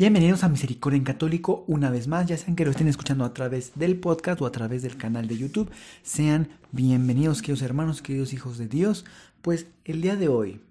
Bienvenidos a Misericordia en Católico una vez más, ya sean que lo estén escuchando a través del podcast o a través del canal de YouTube. Sean bienvenidos, queridos hermanos, queridos hijos de Dios. Pues el día de hoy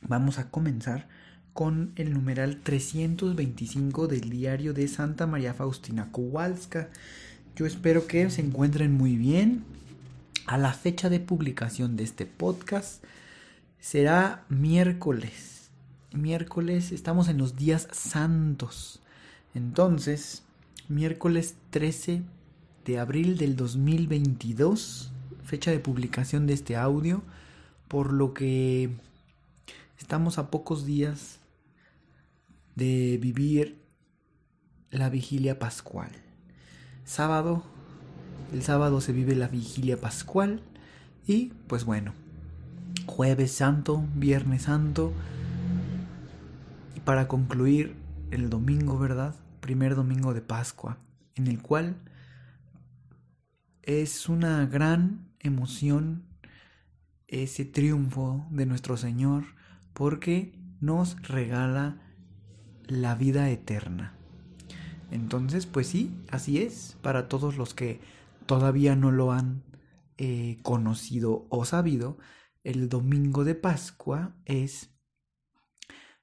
vamos a comenzar con el numeral 325 del diario de Santa María Faustina Kowalska. Yo espero que se encuentren muy bien. A la fecha de publicación de este podcast será miércoles miércoles estamos en los días santos. Entonces, miércoles 13 de abril del 2022, fecha de publicación de este audio, por lo que estamos a pocos días de vivir la vigilia pascual. Sábado, el sábado se vive la vigilia pascual y pues bueno, jueves santo, viernes santo, para concluir el domingo, ¿verdad? Primer domingo de Pascua, en el cual es una gran emoción ese triunfo de nuestro Señor porque nos regala la vida eterna. Entonces, pues sí, así es, para todos los que todavía no lo han eh, conocido o sabido, el domingo de Pascua es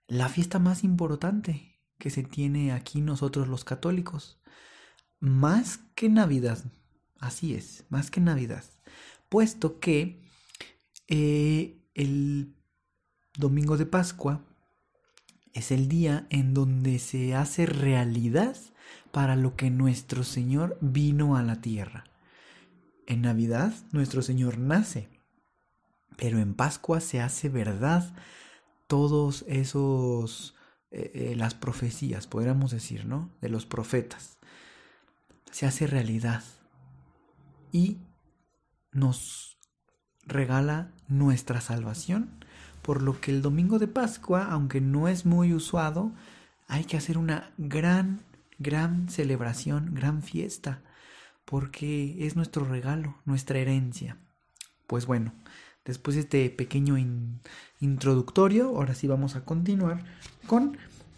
la fiesta más importante que se tiene aquí nosotros los católicos. Más que Navidad, así es, más que Navidad. Puesto que eh, el domingo de Pascua es el día en donde se hace realidad para lo que nuestro Señor vino a la tierra. En Navidad nuestro Señor nace, pero en Pascua se hace verdad todos esos, eh, eh, las profecías, podríamos decir, ¿no? De los profetas. Se hace realidad y nos regala nuestra salvación, por lo que el domingo de Pascua, aunque no es muy usado, hay que hacer una gran, gran celebración, gran fiesta, porque es nuestro regalo, nuestra herencia. Pues bueno, Después de este pequeño introductorio, ahora sí vamos a continuar con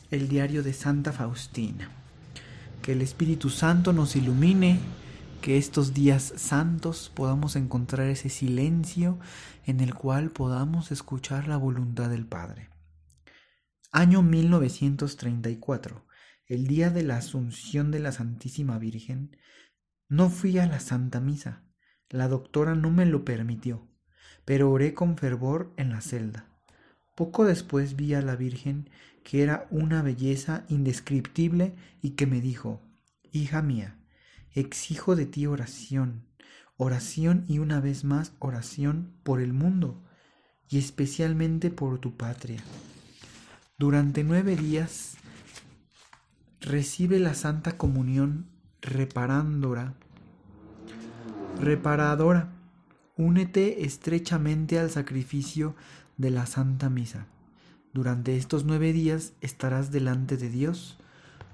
el diario de Santa Faustina. Que el Espíritu Santo nos ilumine, que estos días santos podamos encontrar ese silencio en el cual podamos escuchar la voluntad del Padre. Año 1934, el día de la Asunción de la Santísima Virgen, no fui a la Santa Misa. La doctora no me lo permitió pero oré con fervor en la celda. Poco después vi a la Virgen, que era una belleza indescriptible y que me dijo, Hija mía, exijo de ti oración, oración y una vez más oración por el mundo y especialmente por tu patria. Durante nueve días recibe la Santa Comunión reparándora, reparadora Únete estrechamente al sacrificio de la Santa Misa. Durante estos nueve días estarás delante de Dios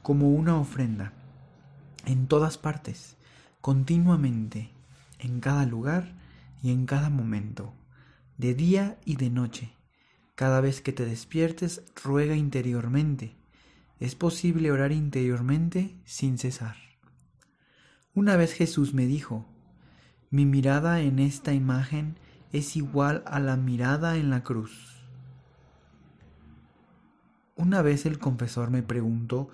como una ofrenda, en todas partes, continuamente, en cada lugar y en cada momento, de día y de noche. Cada vez que te despiertes, ruega interiormente. Es posible orar interiormente sin cesar. Una vez Jesús me dijo, mi mirada en esta imagen es igual a la mirada en la cruz. Una vez el confesor me preguntó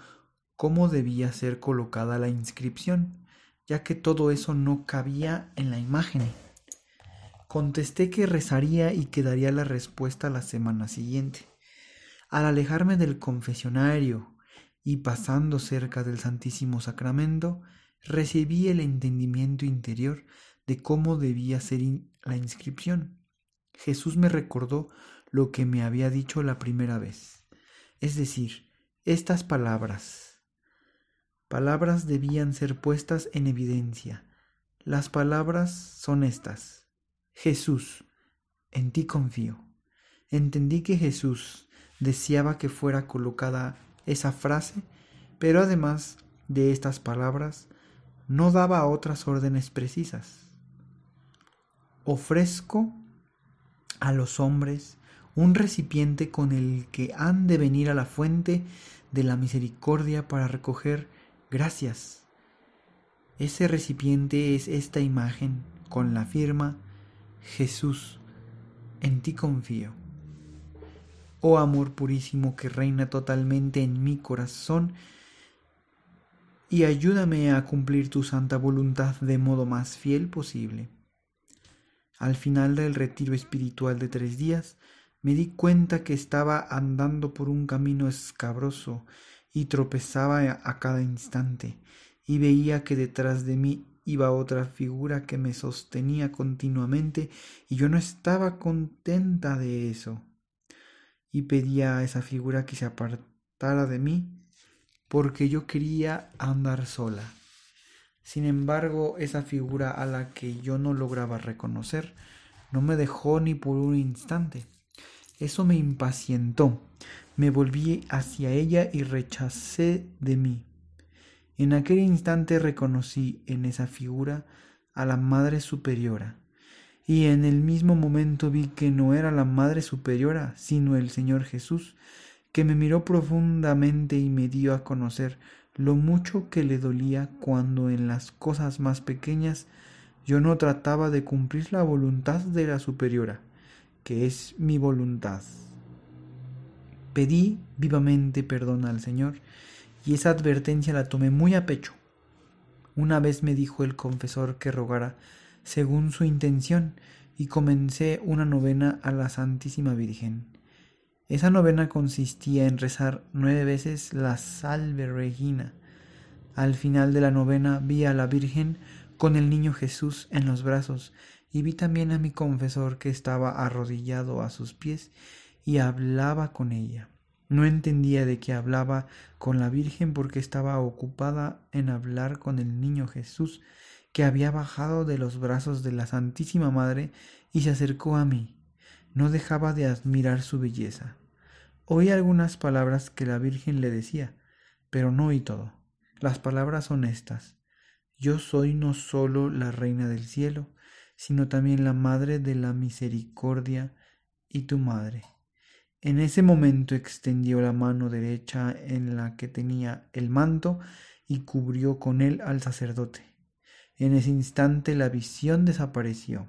cómo debía ser colocada la inscripción, ya que todo eso no cabía en la imagen. Contesté que rezaría y que daría la respuesta la semana siguiente. Al alejarme del confesionario y pasando cerca del Santísimo Sacramento, recibí el entendimiento interior de cómo debía ser la inscripción. Jesús me recordó lo que me había dicho la primera vez. Es decir, estas palabras. Palabras debían ser puestas en evidencia. Las palabras son estas. Jesús, en ti confío. Entendí que Jesús deseaba que fuera colocada esa frase, pero además de estas palabras, no daba otras órdenes precisas. Ofrezco a los hombres un recipiente con el que han de venir a la fuente de la misericordia para recoger gracias. Ese recipiente es esta imagen con la firma Jesús, en ti confío. Oh amor purísimo que reina totalmente en mi corazón, y ayúdame a cumplir tu santa voluntad de modo más fiel posible. Al final del retiro espiritual de tres días, me di cuenta que estaba andando por un camino escabroso y tropezaba a cada instante, y veía que detrás de mí iba otra figura que me sostenía continuamente, y yo no estaba contenta de eso. Y pedía a esa figura que se apartara de mí, porque yo quería andar sola. Sin embargo, esa figura a la que yo no lograba reconocer no me dejó ni por un instante. Eso me impacientó. Me volví hacia ella y rechacé de mí. En aquel instante reconocí en esa figura a la Madre Superiora, y en el mismo momento vi que no era la Madre Superiora, sino el Señor Jesús, que me miró profundamente y me dio a conocer lo mucho que le dolía cuando en las cosas más pequeñas yo no trataba de cumplir la voluntad de la superiora, que es mi voluntad. Pedí vivamente perdón al Señor y esa advertencia la tomé muy a pecho. Una vez me dijo el confesor que rogara según su intención y comencé una novena a la Santísima Virgen. Esa novena consistía en rezar nueve veces la Salve Regina. Al final de la novena vi a la Virgen con el niño Jesús en los brazos y vi también a mi confesor que estaba arrodillado a sus pies y hablaba con ella. No entendía de qué hablaba con la Virgen porque estaba ocupada en hablar con el niño Jesús que había bajado de los brazos de la Santísima Madre y se acercó a mí no dejaba de admirar su belleza. Oí algunas palabras que la Virgen le decía, pero no oí todo. Las palabras son estas. Yo soy no solo la Reina del cielo, sino también la Madre de la Misericordia y tu Madre. En ese momento extendió la mano derecha en la que tenía el manto y cubrió con él al sacerdote. En ese instante la visión desapareció.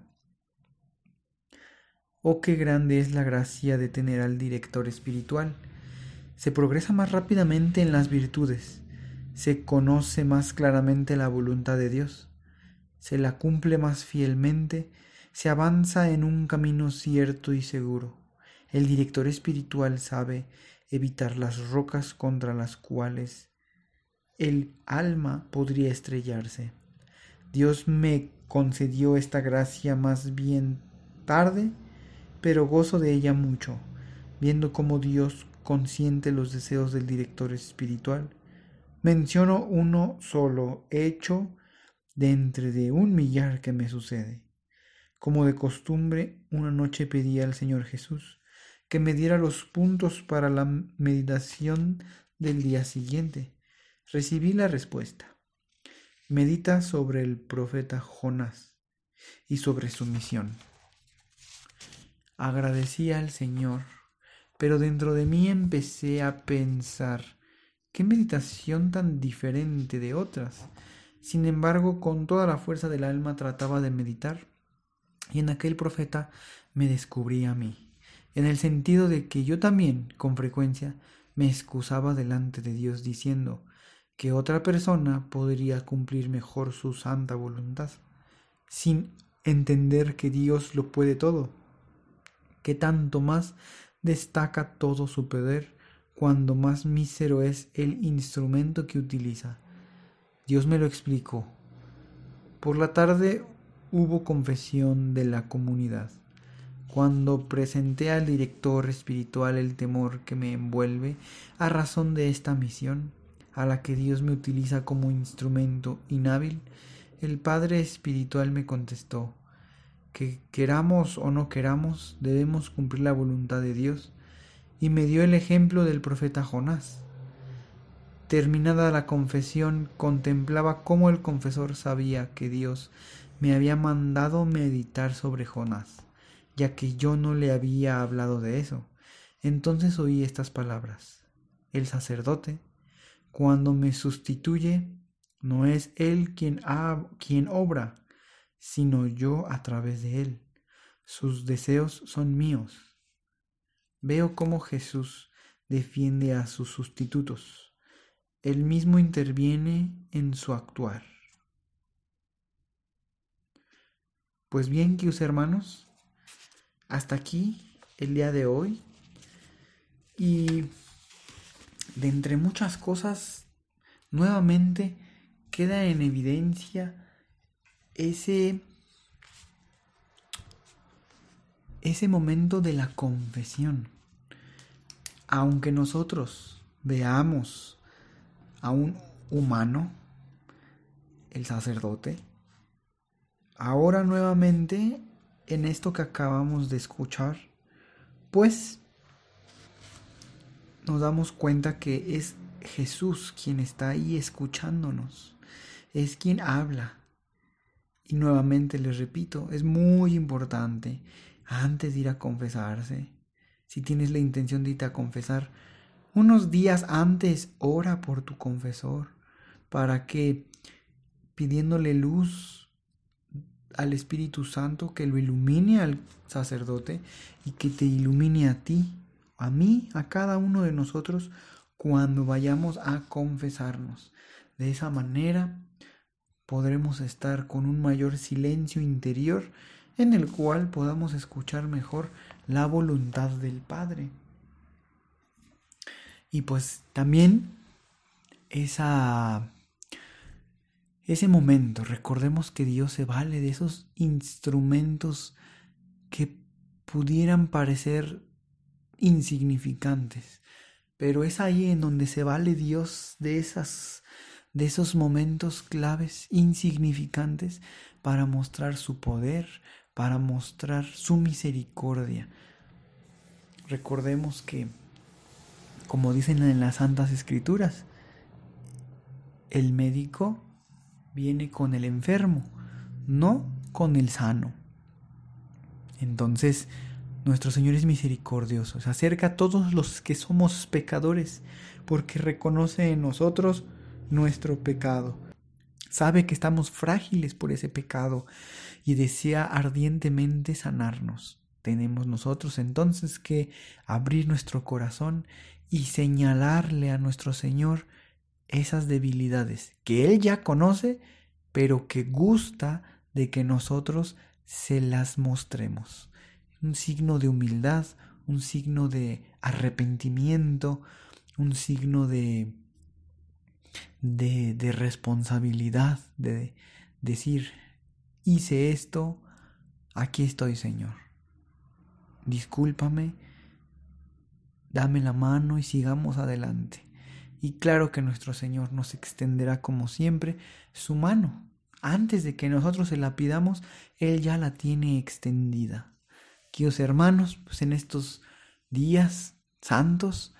Oh, qué grande es la gracia de tener al director espiritual. Se progresa más rápidamente en las virtudes, se conoce más claramente la voluntad de Dios, se la cumple más fielmente, se avanza en un camino cierto y seguro. El director espiritual sabe evitar las rocas contra las cuales el alma podría estrellarse. Dios me concedió esta gracia más bien tarde pero gozo de ella mucho, viendo cómo Dios consiente los deseos del director espiritual. Menciono uno solo hecho de entre de un millar que me sucede. Como de costumbre, una noche pedí al Señor Jesús que me diera los puntos para la meditación del día siguiente. Recibí la respuesta. Medita sobre el profeta Jonás y sobre su misión. Agradecí al Señor, pero dentro de mí empecé a pensar, qué meditación tan diferente de otras. Sin embargo, con toda la fuerza del alma trataba de meditar, y en aquel profeta me descubrí a mí, en el sentido de que yo también, con frecuencia, me excusaba delante de Dios diciendo que otra persona podría cumplir mejor su santa voluntad, sin entender que Dios lo puede todo que tanto más destaca todo su poder cuando más mísero es el instrumento que utiliza. Dios me lo explicó. Por la tarde hubo confesión de la comunidad. cuando presenté al director espiritual el temor que me envuelve a razón de esta misión, a la que Dios me utiliza como instrumento inhábil, el Padre Espiritual me contestó que queramos o no queramos, debemos cumplir la voluntad de Dios, y me dio el ejemplo del profeta Jonás. Terminada la confesión, contemplaba cómo el confesor sabía que Dios me había mandado meditar sobre Jonás, ya que yo no le había hablado de eso. Entonces oí estas palabras. El sacerdote, cuando me sustituye, no es él quien, quien obra, sino yo a través de él. Sus deseos son míos. Veo cómo Jesús defiende a sus sustitutos. Él mismo interviene en su actuar. Pues bien, queridos hermanos, hasta aquí el día de hoy. Y de entre muchas cosas, nuevamente queda en evidencia ese ese momento de la confesión. Aunque nosotros veamos a un humano, el sacerdote, ahora nuevamente en esto que acabamos de escuchar, pues nos damos cuenta que es Jesús quien está ahí escuchándonos, es quien habla. Y nuevamente les repito, es muy importante antes de ir a confesarse, si tienes la intención de irte a confesar, unos días antes ora por tu confesor, para que pidiéndole luz al Espíritu Santo que lo ilumine al sacerdote y que te ilumine a ti, a mí, a cada uno de nosotros cuando vayamos a confesarnos. De esa manera podremos estar con un mayor silencio interior en el cual podamos escuchar mejor la voluntad del Padre. Y pues también esa ese momento, recordemos que Dios se vale de esos instrumentos que pudieran parecer insignificantes, pero es ahí en donde se vale Dios de esas de esos momentos claves insignificantes para mostrar su poder, para mostrar su misericordia. Recordemos que como dicen en las santas escrituras, el médico viene con el enfermo, no con el sano. Entonces, nuestro Señor es misericordioso, se acerca a todos los que somos pecadores, porque reconoce en nosotros nuestro pecado. Sabe que estamos frágiles por ese pecado y desea ardientemente sanarnos. Tenemos nosotros entonces que abrir nuestro corazón y señalarle a nuestro Señor esas debilidades que Él ya conoce, pero que gusta de que nosotros se las mostremos un signo de humildad, un signo de arrepentimiento, un signo de, de, de responsabilidad, de decir, hice esto, aquí estoy Señor. Discúlpame, dame la mano y sigamos adelante. Y claro que nuestro Señor nos extenderá como siempre su mano. Antes de que nosotros se la pidamos, Él ya la tiene extendida. Queridos hermanos, pues en estos días santos,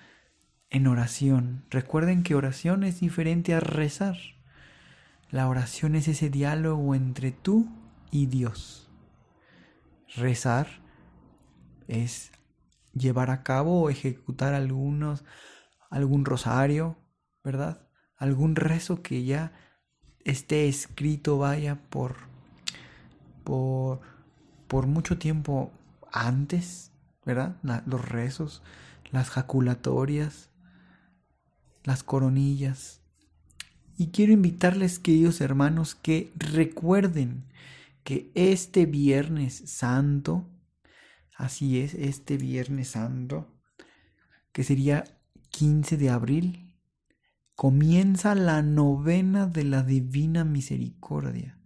en oración. Recuerden que oración es diferente a rezar. La oración es ese diálogo entre tú y Dios. Rezar es llevar a cabo o ejecutar algunos, algún rosario, ¿verdad? Algún rezo que ya esté escrito, vaya, por, por, por mucho tiempo antes, ¿verdad? los rezos, las jaculatorias, las coronillas. Y quiero invitarles, queridos hermanos, que recuerden que este Viernes Santo, así es, este Viernes Santo, que sería 15 de abril, comienza la novena de la Divina Misericordia,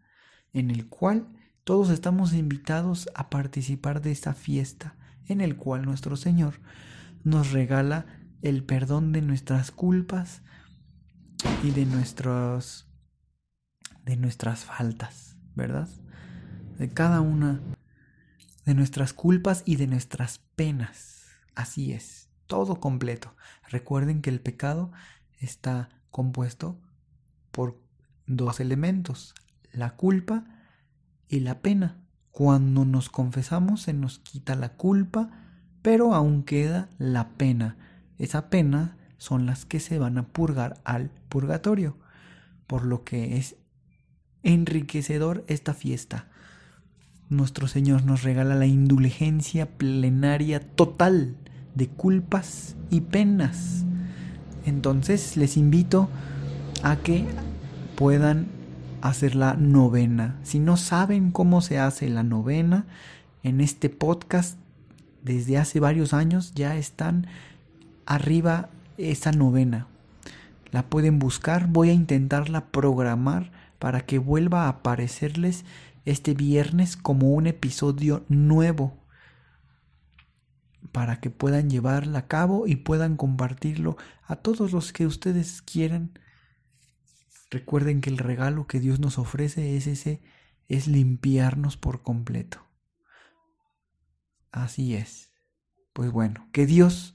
en el cual Todos estamos invitados a participar de esta fiesta en el cual nuestro Señor nos regala el perdón de nuestras culpas y de nuestros de nuestras faltas, ¿verdad? De cada una de nuestras culpas y de nuestras penas. Así es, todo completo. Recuerden que el pecado está compuesto por dos elementos, la culpa y la pena. Cuando nos confesamos se nos quita la culpa, pero aún queda la pena. Esa pena son las que se van a purgar al purgatorio, por lo que es enriquecedor esta fiesta. Nuestro Señor nos regala la indulgencia plenaria total de culpas y penas. Entonces les invito a que puedan hacer la novena. Si no saben cómo se hace la novena, en este podcast desde hace varios años ya están arriba esa novena. La pueden buscar, voy a intentarla programar para que vuelva a aparecerles este viernes como un episodio nuevo para que puedan llevarla a cabo y puedan compartirlo a todos los que ustedes quieran Recuerden que el regalo que Dios nos ofrece es ese, es limpiarnos por completo. Así es. Pues bueno, que Dios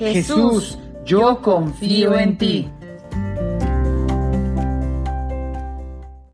Jesús, yo confío en ti.